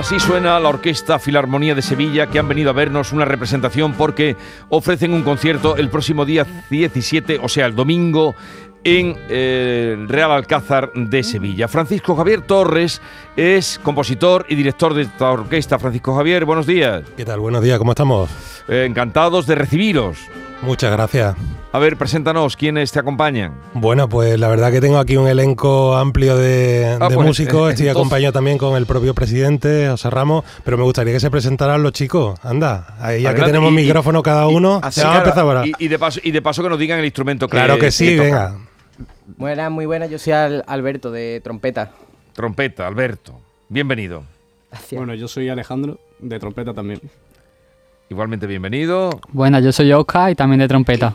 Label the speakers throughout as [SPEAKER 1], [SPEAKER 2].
[SPEAKER 1] Así suena la Orquesta Filarmonía de Sevilla que han venido a vernos una representación porque ofrecen un concierto el próximo día 17, o sea, el domingo, en eh, el Real Alcázar de Sevilla. Francisco Javier Torres es compositor y director de esta orquesta. Francisco Javier, buenos días.
[SPEAKER 2] ¿Qué tal? Buenos días, ¿cómo estamos?
[SPEAKER 1] Eh, encantados de recibiros.
[SPEAKER 2] Muchas gracias.
[SPEAKER 1] A ver, preséntanos, ¿quiénes te acompañan?
[SPEAKER 2] Bueno, pues la verdad que tengo aquí un elenco amplio de,
[SPEAKER 1] Ah,
[SPEAKER 2] de
[SPEAKER 1] pues,
[SPEAKER 2] músicos.
[SPEAKER 1] eh,
[SPEAKER 2] Estoy
[SPEAKER 1] entonces-
[SPEAKER 2] acompañado también con el propio presidente, José Ramos, pero me gustaría que se presentaran los chicos. Anda, ahí ya que tenemos
[SPEAKER 1] y-
[SPEAKER 2] micrófono cada uno,
[SPEAKER 1] Así,
[SPEAKER 2] se vamos a empezar ahora.
[SPEAKER 1] y, y de paso, y de paso que nos digan el instrumento que
[SPEAKER 2] claro que sí,
[SPEAKER 1] tocan.
[SPEAKER 2] venga.
[SPEAKER 3] Buenas, muy buenas. Yo soy Al- Alberto de trompeta.
[SPEAKER 1] Trompeta, Alberto. Bienvenido.
[SPEAKER 3] Gracias.
[SPEAKER 4] Bueno, yo soy Alejandro, de trompeta también.
[SPEAKER 1] Igualmente bienvenido.
[SPEAKER 5] Buenas, yo soy Oscar y también de trompeta.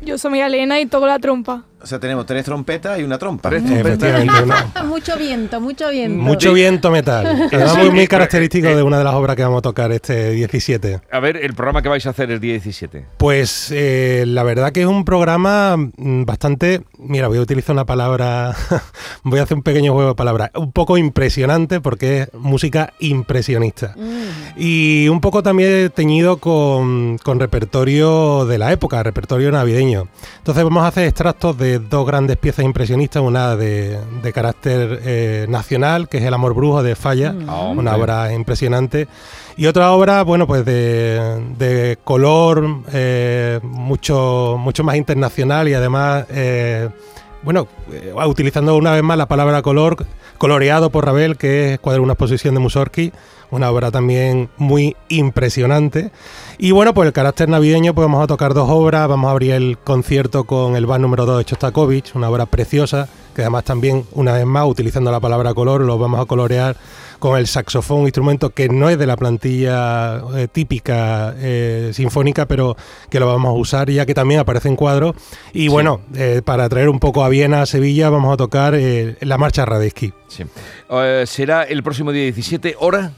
[SPEAKER 6] Yo soy María Elena y toco la trompa.
[SPEAKER 7] O sea, tenemos tres trompetas y una trompa.
[SPEAKER 1] Tres trompetas.
[SPEAKER 2] Efectivamente, una-
[SPEAKER 8] mucho viento, mucho viento.
[SPEAKER 2] mucho viento metal.
[SPEAKER 1] Sí.
[SPEAKER 2] muy, muy característico de una de las obras que vamos a tocar este 17.
[SPEAKER 1] A ver, el programa que vais a hacer el día 17.
[SPEAKER 2] Pues eh, la verdad que es un programa mm, bastante, mira, voy a utilizar una palabra, voy a hacer un pequeño juego de palabras, un poco impresionante porque es música impresionista.
[SPEAKER 8] Mm.
[SPEAKER 2] Y un poco también teñido con, con repertorio de la época, repertorio navideño. Entonces vamos a hacer extractos de dos grandes piezas impresionistas, una de, de carácter eh, nacional, que es El amor brujo de Falla,
[SPEAKER 8] Mm.
[SPEAKER 1] Ah,
[SPEAKER 2] una
[SPEAKER 1] hombre.
[SPEAKER 2] obra impresionante. Y otra obra, bueno, pues de, de color eh, mucho, mucho más internacional y además, eh, bueno, eh, utilizando una vez más la palabra color, coloreado por Ravel, que es Cuadro una exposición de Mussorgsky, una obra también muy impresionante. Y bueno, pues el carácter navideño, pues vamos a tocar dos obras, vamos a abrir el concierto con el bar número 2 de Chostakovich, una obra preciosa, que además también, una vez más, utilizando la palabra color, lo vamos a colorear con el saxofón, instrumento que no es de la plantilla eh, típica eh, sinfónica, pero que lo vamos a usar ya que también aparece en cuadros. Y bueno, eh, para traer un poco a Viena, a Sevilla, vamos a tocar la marcha Radetzky.
[SPEAKER 1] Sí. Será el próximo día 17, hora.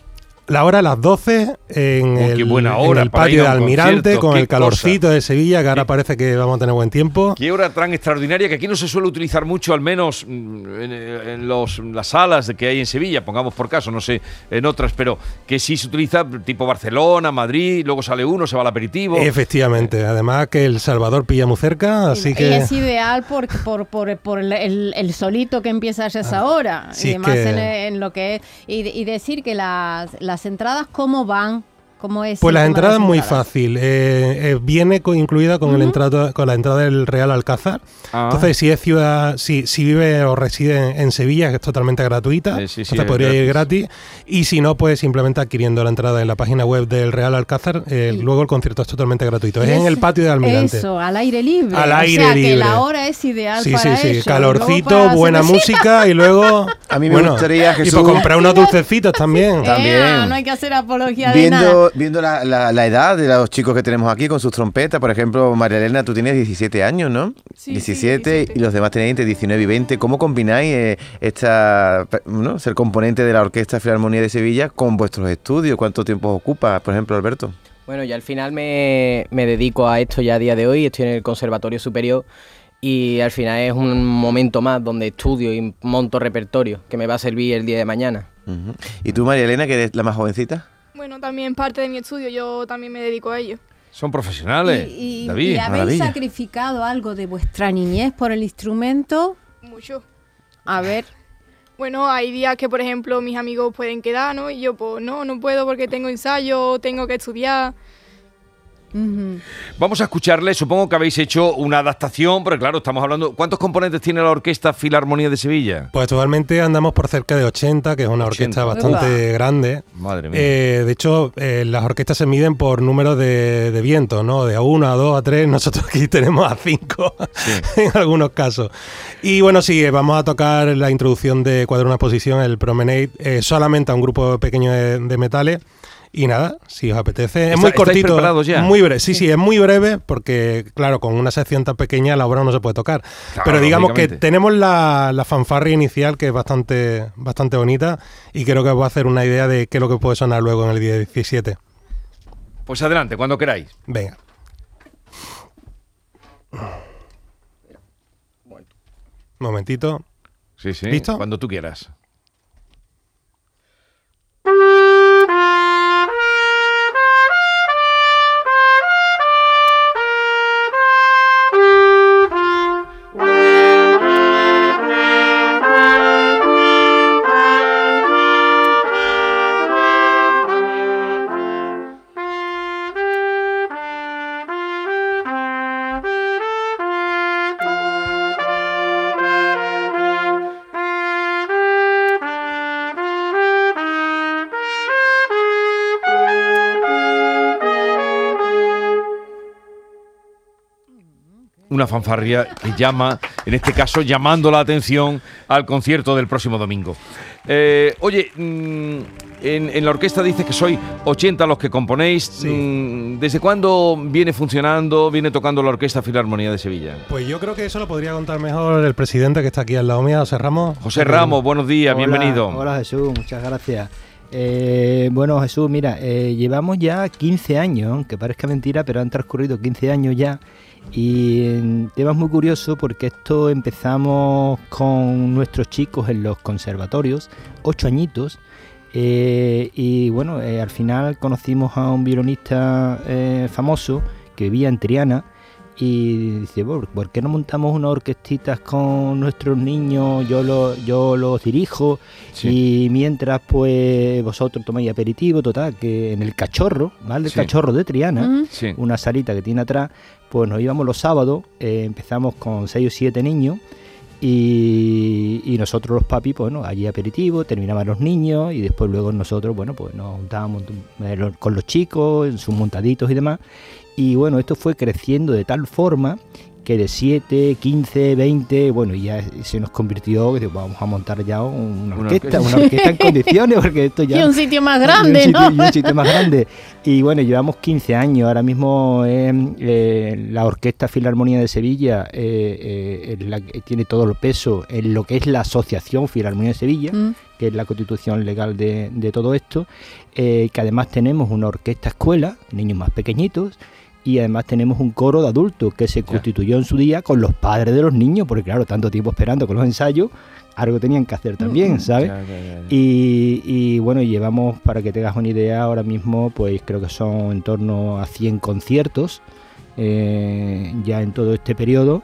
[SPEAKER 2] La hora a las 12 en,
[SPEAKER 1] Oh,
[SPEAKER 2] el,
[SPEAKER 1] buena
[SPEAKER 2] en
[SPEAKER 1] hora
[SPEAKER 2] el
[SPEAKER 1] para ir
[SPEAKER 2] patio de Almirante con el calorcito de Sevilla, que ahora parece que vamos a tener buen tiempo.
[SPEAKER 1] Qué hora tan extraordinaria que aquí no se suele utilizar mucho, al menos mm, en, en los, las salas que hay en Sevilla, pongamos por caso, no sé, en otras, pero que sí se utiliza tipo Barcelona, Madrid, luego sale uno, se va al aperitivo.
[SPEAKER 2] Efectivamente, además que El Salvador pilla muy cerca, así
[SPEAKER 8] y
[SPEAKER 2] que...
[SPEAKER 8] es ideal por, por, por, por el, el- el solito que empieza a esa hora.
[SPEAKER 2] Ah, sí,
[SPEAKER 8] y además
[SPEAKER 2] que-
[SPEAKER 8] en, en lo que es. Y, y decir que las, las entradas, ¿cómo van? ¿Cómo es?
[SPEAKER 2] Pues la entrada es muy fácil. eh, eh, viene co- incluida con, el entrada, con la entrada del Real Alcázar.
[SPEAKER 1] Ah.
[SPEAKER 2] Entonces, si es ciudad, si, si vive o reside en, en Sevilla, que es totalmente gratuita,
[SPEAKER 1] Eh, sí, sí,
[SPEAKER 2] podría ir gratis. Y si no, pues simplemente adquiriendo la entrada en la página web del Real Alcázar, eh,
[SPEAKER 8] Y-
[SPEAKER 2] luego el concierto es totalmente gratuito. Es
[SPEAKER 8] Y
[SPEAKER 2] en el patio de Almirante.
[SPEAKER 8] Eso, al aire libre.
[SPEAKER 2] Al
[SPEAKER 8] o
[SPEAKER 2] aire
[SPEAKER 8] sea,
[SPEAKER 2] libre.
[SPEAKER 8] que la hora es ideal
[SPEAKER 2] Sí,
[SPEAKER 8] para
[SPEAKER 2] sí, sí.
[SPEAKER 8] ello.
[SPEAKER 2] Calorcito, buena música y luego.
[SPEAKER 7] A mí me gustaría,
[SPEAKER 2] Y
[SPEAKER 7] Jesús-
[SPEAKER 2] por comprar unos dulcecitos también.
[SPEAKER 8] Eh,
[SPEAKER 7] También.
[SPEAKER 8] no hay que hacer apología de nada.
[SPEAKER 7] Viendo, viendo la, la- la edad de los chicos que tenemos aquí con sus trompetas, por ejemplo, María Elena, tú tienes 17 años, ¿no?
[SPEAKER 6] Sí,
[SPEAKER 7] 17,
[SPEAKER 6] sí, 17.
[SPEAKER 7] y los demás tenéis entre 19 y 20. ¿Cómo combináis eh, esta, ¿no? ser componente de la Orquesta Filarmonía de Sevilla con vuestros estudios? ¿Cuánto tiempo os ocupa, por ejemplo, Alberto?
[SPEAKER 3] Bueno, yo al final me, me dedico a esto ya a día de hoy. Estoy en el Conservatorio Superior y al final es un momento más donde estudio y monto repertorio que me va a servir el día de mañana.
[SPEAKER 7] ¿Y tú, María Elena, que eres la más jovencita?
[SPEAKER 6] Bueno, también parte de mi estudio, yo también me dedico a ello.
[SPEAKER 1] Son profesionales.
[SPEAKER 8] Y, y-
[SPEAKER 1] David.
[SPEAKER 8] y habéis
[SPEAKER 7] maravilla.
[SPEAKER 8] sacrificado algo de vuestra niñez por el instrumento.
[SPEAKER 6] Mucho.
[SPEAKER 8] A ver,
[SPEAKER 6] Bueno, hay días que, por ejemplo, mis amigos pueden quedar, ¿no? Y yo, pues, no, no puedo porque tengo ensayo, tengo que estudiar.
[SPEAKER 1] Vamos a escucharle, supongo que habéis hecho una adaptación, porque claro, estamos hablando... ¿Cuántos componentes tiene la Orquesta Filarmonía de Sevilla?
[SPEAKER 2] Pues actualmente andamos por cerca de 80, que es una
[SPEAKER 1] 80.
[SPEAKER 2] orquesta bastante grande.
[SPEAKER 1] Madre mía.
[SPEAKER 2] Eh, de hecho, eh, las orquestas se miden por número de, de vientos, ¿no? De a 1, a 2, a 3. Nosotros aquí tenemos a 5 en algunos casos. Y bueno, sí, eh, vamos a tocar la introducción de Cuadro una Posición, el Promenade, eh, solamente a un grupo pequeño de, de metales. Y nada, si os apetece. Es
[SPEAKER 1] ¿Está-
[SPEAKER 2] muy cortito.
[SPEAKER 1] preparados ya?
[SPEAKER 2] Muy breve. Sí, sí, es muy breve porque, claro, con una sección tan pequeña la obra no se puede tocar.
[SPEAKER 1] Claro,
[SPEAKER 2] Pero digamos que tenemos la, la fanfarria inicial que es bastante, bastante bonita y creo que os va a hacer una idea de qué es lo que puede sonar luego en el día 17.
[SPEAKER 1] Pues adelante, cuando queráis.
[SPEAKER 2] Venga. Momentito.
[SPEAKER 1] Sí, sí.
[SPEAKER 2] ¿Listo?
[SPEAKER 1] Cuando tú quieras. Una fanfarria que llama, en este caso, llamando la atención al concierto del próximo domingo. Eh, oye, mm, en, en la orquesta dices que soy 80 los que componéis. Mm, ¿Desde cuándo viene funcionando, viene tocando la Orquesta Filarmonía de Sevilla?
[SPEAKER 2] Pues yo creo que eso lo podría contar mejor el presidente que está aquí al lado mío, José Ramos.
[SPEAKER 1] José Ramos, buenos días,
[SPEAKER 9] Hola,
[SPEAKER 1] bienvenido.
[SPEAKER 9] Hola Jesús, muchas gracias. Eh, bueno Jesús, mira, eh, llevamos ya 15 años, aunque parezca mentira, pero han transcurrido 15 años ya. Y en temas muy curioso porque esto empezamos con nuestros chicos en los conservatorios, 8 añitos. eh, y bueno, eh, al final conocimos a un violonista eh, famoso que vivía en Triana y dice, "Bueno, ¿por qué no montamos unas orquestitas con nuestros niños? Yo, lo, yo los dirijo y mientras pues vosotros tomáis aperitivo, total, que en el cachorro, ¿vale? El
[SPEAKER 1] Sí.
[SPEAKER 9] cachorro de Triana.
[SPEAKER 1] Sí.
[SPEAKER 9] una salita que tiene atrás, pues nos íbamos los sábados, eh, empezamos con 6 o 7 niños y, nosotros los papis, pues bueno, allí aperitivo, terminaban los niños y después luego nosotros, bueno, pues nos juntábamos con los chicos, en sus montaditos y demás. Y bueno, esto fue creciendo de tal forma que de 7, 15, 20, bueno, y ya se nos convirtió, digo, vamos a montar ya una orquesta, una orquesta en condiciones, porque esto ya...
[SPEAKER 8] Y un sitio más
[SPEAKER 9] y un
[SPEAKER 8] grande,
[SPEAKER 9] sitio-
[SPEAKER 8] ¿no?
[SPEAKER 9] y un sitio más grande. Y bueno, llevamos 15 años. Ahora mismo eh, eh, la Orquesta Filarmonía de Sevilla eh, eh, es la que tiene todo el peso en lo que es la Asociación Filarmonía de Sevilla,
[SPEAKER 8] Mm.
[SPEAKER 9] que es la constitución legal de, de todo esto. eh, que además tenemos una orquesta escuela, niños más pequeñitos. Y además tenemos un coro de adultos que se constituyó en su día con los padres de los niños, porque claro, tanto tiempo esperando con los ensayos, algo tenían que hacer también, ¿sabes?
[SPEAKER 1] Ya, ya, ya, ya.
[SPEAKER 9] Y, y, bueno, llevamos, para que tengas una idea, ahora mismo, pues creo que son en torno a 100 conciertos eh, ya en todo este periodo.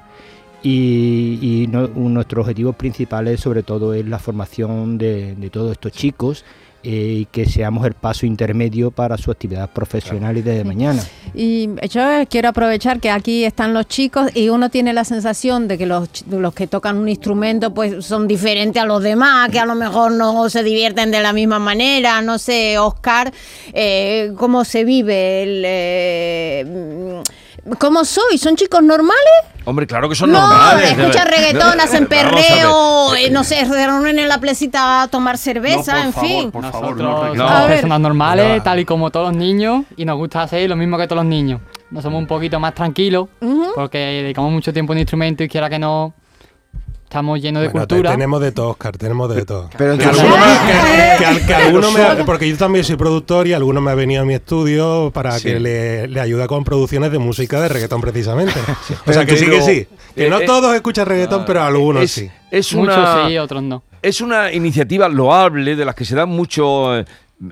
[SPEAKER 9] Y, y no- nuestros objetivos principales, sobre todo, es la formación de, de todos estos chicos eh, y que seamos el paso intermedio para su actividad profesional y de mañana.
[SPEAKER 8] Y yo quiero aprovechar que aquí están los chicos y uno tiene la sensación de que los, los que tocan un instrumento pues son diferentes a los demás, que a lo mejor no se divierten de la misma manera. No sé, Oscar, eh, ¿cómo se vive? El, eh, ¿Cómo soy? ¿Son chicos normales?
[SPEAKER 1] Hombre, claro que son
[SPEAKER 8] no,
[SPEAKER 1] normales.
[SPEAKER 8] escuchan reggaetón, hacen
[SPEAKER 1] a
[SPEAKER 8] perreo, eh, no sé, se reúnen en la placita a tomar cerveza, en fin.
[SPEAKER 5] Nosotros
[SPEAKER 1] no.
[SPEAKER 5] somos
[SPEAKER 1] A
[SPEAKER 5] personas normales,
[SPEAKER 2] No.
[SPEAKER 5] tal y como todos los niños, y nos gusta hacer lo mismo que todos los niños. No somos un poquito más tranquilos, porque dedicamos mucho tiempo en instrumento y quiera que no, estamos llenos de
[SPEAKER 2] Bueno, te-
[SPEAKER 5] cultura.
[SPEAKER 2] tenemos de todo, Oscar, tenemos de todo.
[SPEAKER 7] Pero
[SPEAKER 2] Que alguno
[SPEAKER 7] grupo-
[SPEAKER 2] me- que- que- que alguno me- porque yo también soy productor y alguno me ha venido a mi estudio para
[SPEAKER 1] Sí.
[SPEAKER 2] que le, le ayude con producciones de música de reggaetón precisamente. O sea que sí que sí. Que
[SPEAKER 1] eh,
[SPEAKER 2] no
[SPEAKER 1] eh,
[SPEAKER 2] todos escuchan reggaetón, pero algunos
[SPEAKER 1] es,
[SPEAKER 2] sí.
[SPEAKER 1] es
[SPEAKER 5] Muchos
[SPEAKER 1] una,
[SPEAKER 5] sí, otros no.
[SPEAKER 1] es una iniciativa loable de las que se dan mucho eh,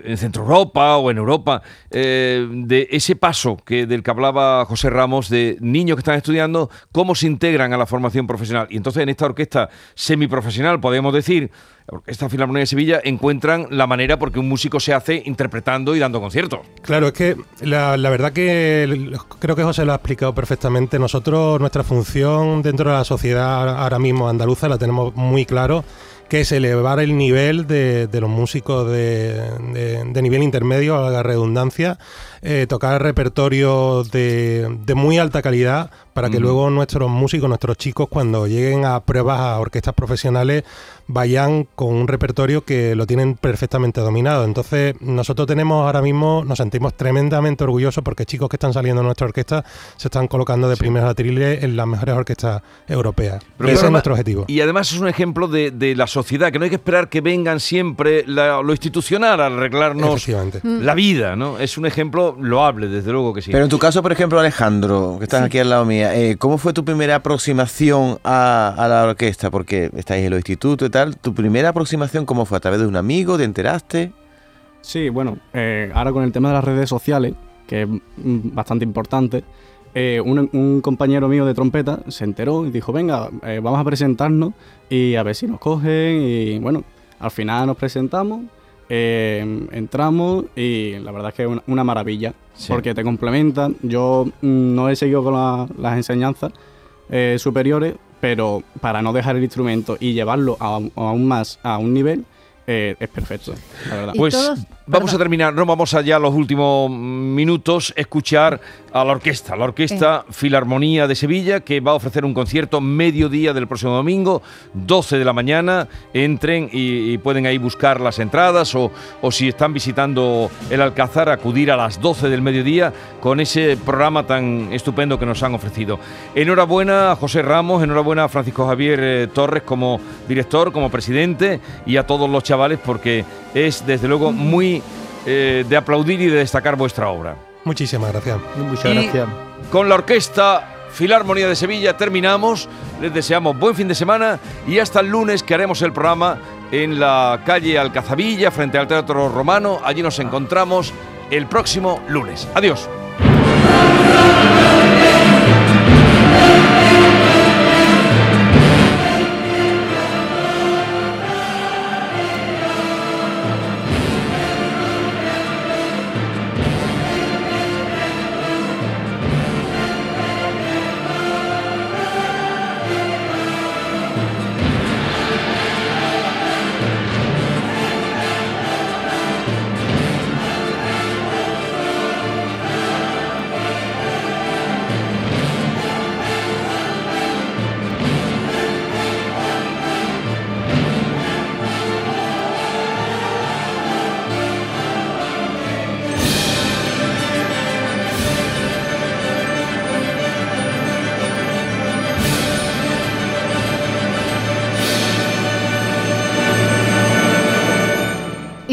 [SPEAKER 1] en Centro Europa o en Europa, eh, de ese paso que del que hablaba José Ramos, de niños que están estudiando, cómo se integran a la formación profesional. Y entonces en esta orquesta semiprofesional, podemos decir, la Orquesta Filarmonía de Sevilla, encuentran la manera porque un músico se hace interpretando y dando conciertos.
[SPEAKER 2] Claro, es que la, verdad que creo que José lo ha explicado perfectamente. Nosotros, nuestra función dentro de la sociedad ahora mismo andaluza la tenemos muy claro, que es elevar el nivel de, de los músicos de, de- de nivel intermedio, a la redundancia, eh, tocar repertorio de, de muy alta calidad para que luego nuestros músicos, nuestros chicos, cuando lleguen a pruebas a orquestas profesionales, vayan con un repertorio que lo tienen perfectamente dominado. Entonces, nosotros tenemos ahora mismo, nos sentimos tremendamente orgullosos porque chicos que están saliendo de nuestra orquesta se están colocando de primeros atriles en las mejores orquestas europeas.
[SPEAKER 1] Pero
[SPEAKER 2] Ese
[SPEAKER 1] claro,
[SPEAKER 2] es nuestro objetivo.
[SPEAKER 1] Y además es un ejemplo de, de la sociedad, que no hay que esperar que vengan siempre la- lo institucional a arreglarnos
[SPEAKER 2] Efectivamente.
[SPEAKER 1] la vida, ¿no? Es un ejemplo loable, desde luego que sí.
[SPEAKER 7] Pero en tu caso, por ejemplo, Alejandro, que estás aquí al lado mía, eh, ¿cómo fue tu primera aproximación a, a la orquesta? Porque estáis en los institutos y tal. ¿Tu primera aproximación cómo fue? ¿A través de un amigo? ¿Te enteraste?
[SPEAKER 4] Sí, bueno, eh, ahora con el tema de las redes sociales, que es bastante importante, eh, un, un compañero mío de trompeta se enteró y dijo, venga, eh, vamos a presentarnos y a ver si nos cogen. Y bueno, al final nos presentamos, eh, entramos y la verdad es que es una, una maravilla,
[SPEAKER 1] Sí.
[SPEAKER 4] porque te complementan. Yo mm, no he seguido con la- las enseñanzas eh, superiores, pero para no dejar el instrumento y llevarlo a- aún más a un nivel, eh, es perfecto, la verdad.
[SPEAKER 1] Pues
[SPEAKER 8] todos-
[SPEAKER 1] vamos
[SPEAKER 8] perdón.
[SPEAKER 1] a terminar, no vamos allá a los últimos minutos, escuchar a la orquesta, la Orquesta Filarmonía de Sevilla, que va a ofrecer un concierto mediodía del próximo domingo, 12 de la mañana. Entren y, y pueden ahí buscar las entradas o, o si están visitando el Alcázar, acudir a las 12 del mediodía con ese programa tan estupendo que nos han ofrecido. Enhorabuena a José Ramos, enhorabuena a Francisco Javier eh, Torres como director, como presidente y a todos los chavales porque es desde luego muy eh, de aplaudir y de destacar vuestra obra.
[SPEAKER 2] Muchísimas gracias.
[SPEAKER 9] Muchas
[SPEAKER 1] Y
[SPEAKER 9] gracias.
[SPEAKER 1] Con la Orquesta Filarmonía de Sevilla terminamos. Les deseamos buen fin de semana y hasta el lunes que haremos el programa en la calle Alcazabilla frente al Teatro Romano. Allí nos encontramos el próximo lunes. Adiós.